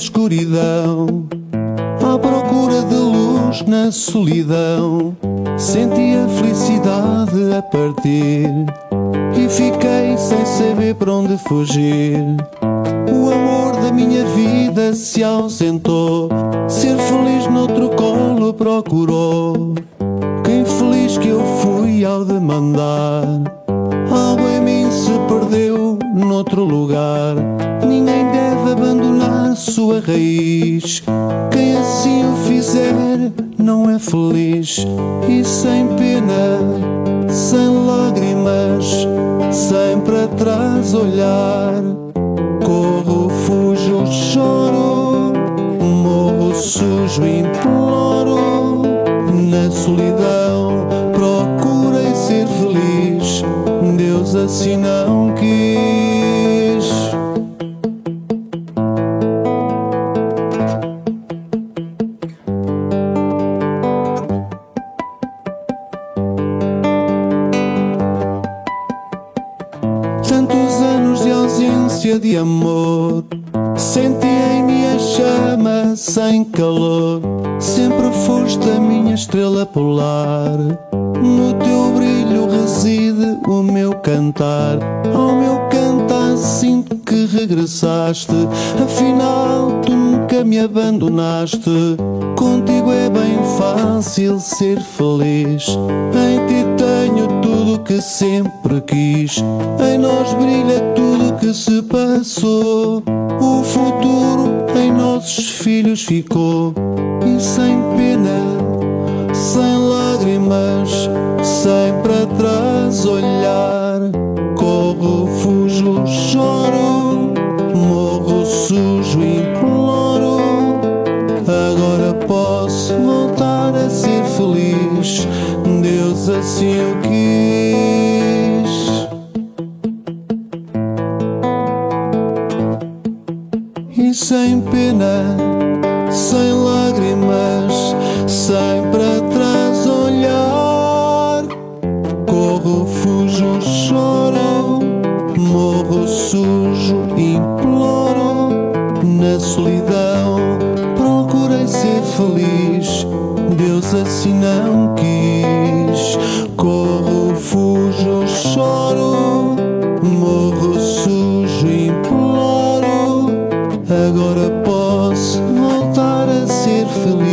escuridão, à procura de luz na solidão. Senti a felicidade a partir e fiquei sem saber para onde fugir. O amor da minha vida se ausentou, ser feliz noutro colo procurou. Que infeliz que eu fui ao demandar. Algo em mim se perdeu noutro lugar. Ninguém deve abandonar sua raiz. Quem assim o fizer não é feliz. E sem pena, sem lágrimas, sem para trás olhar. Corro, fujo, choro, morro sujo, imploro. Na solidão procurei ser feliz. Deus assim não ausência de amor. Senti em minha chama sem calor. Sempre foste a minha estrela polar. No teu brilho reside o meu cantar. Ao meu cantar sinto que regressaste. Afinal, tu nunca me abandonaste. Contigo é bem fácil ser feliz. Em ti tenho tudo que sempre quis. Em nós brilha tudo que se passou. O futuro em nossos filhos ficou. E sem pena, sem lágrimas, sem para trás olhar. Corro, fujo, choro, morro sujo, imploro. Agora posso voltar a ser feliz. Deus assim o quis. Sem pena, sem lágrimas, sem para trás olhar. Corro, fujo, choro, morro sujo, imploro. Na solidão procurei ser feliz. Deus assim não quis. Agora